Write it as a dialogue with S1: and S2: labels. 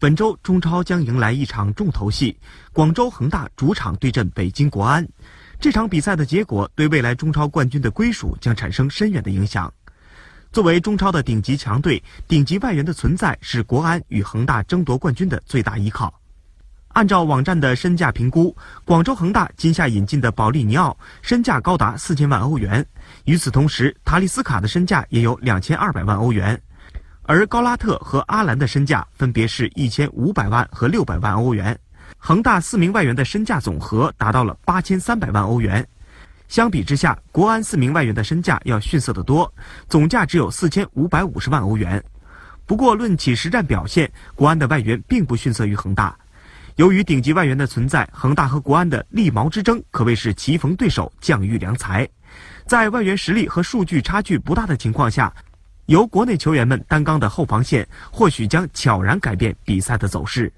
S1: 本周中超将迎来一场重头戏，广州恒大主场对阵北京国安。这场比赛的结果对未来中超冠军的归属将产生深远的影响。作为中超的顶级强队，顶级外援的存在是国安与恒大争夺冠军的最大依靠。按照网站的身价评估，广州恒大今夏引进的保利尼奥身价高达四千万欧元。与此同时，塔利斯卡的身价也有两千二百万欧元，而高拉特和阿兰的身价分别是一千五百万和六百万欧元。恒大四名外援的身价总和达到了八千三百万欧元。相比之下，国安四名外援的身价要逊色得多，总价只有四千五百五十万欧元。不过，论起实战表现，国安的外援并不逊色于恒大。由于顶级外援的存在，恒大和国安的利矛之争可谓是棋逢对手，将遇良才。在外援实力和数据差距不大的情况下，由国内球员们担纲的后防线或许将悄然改变比赛的走势。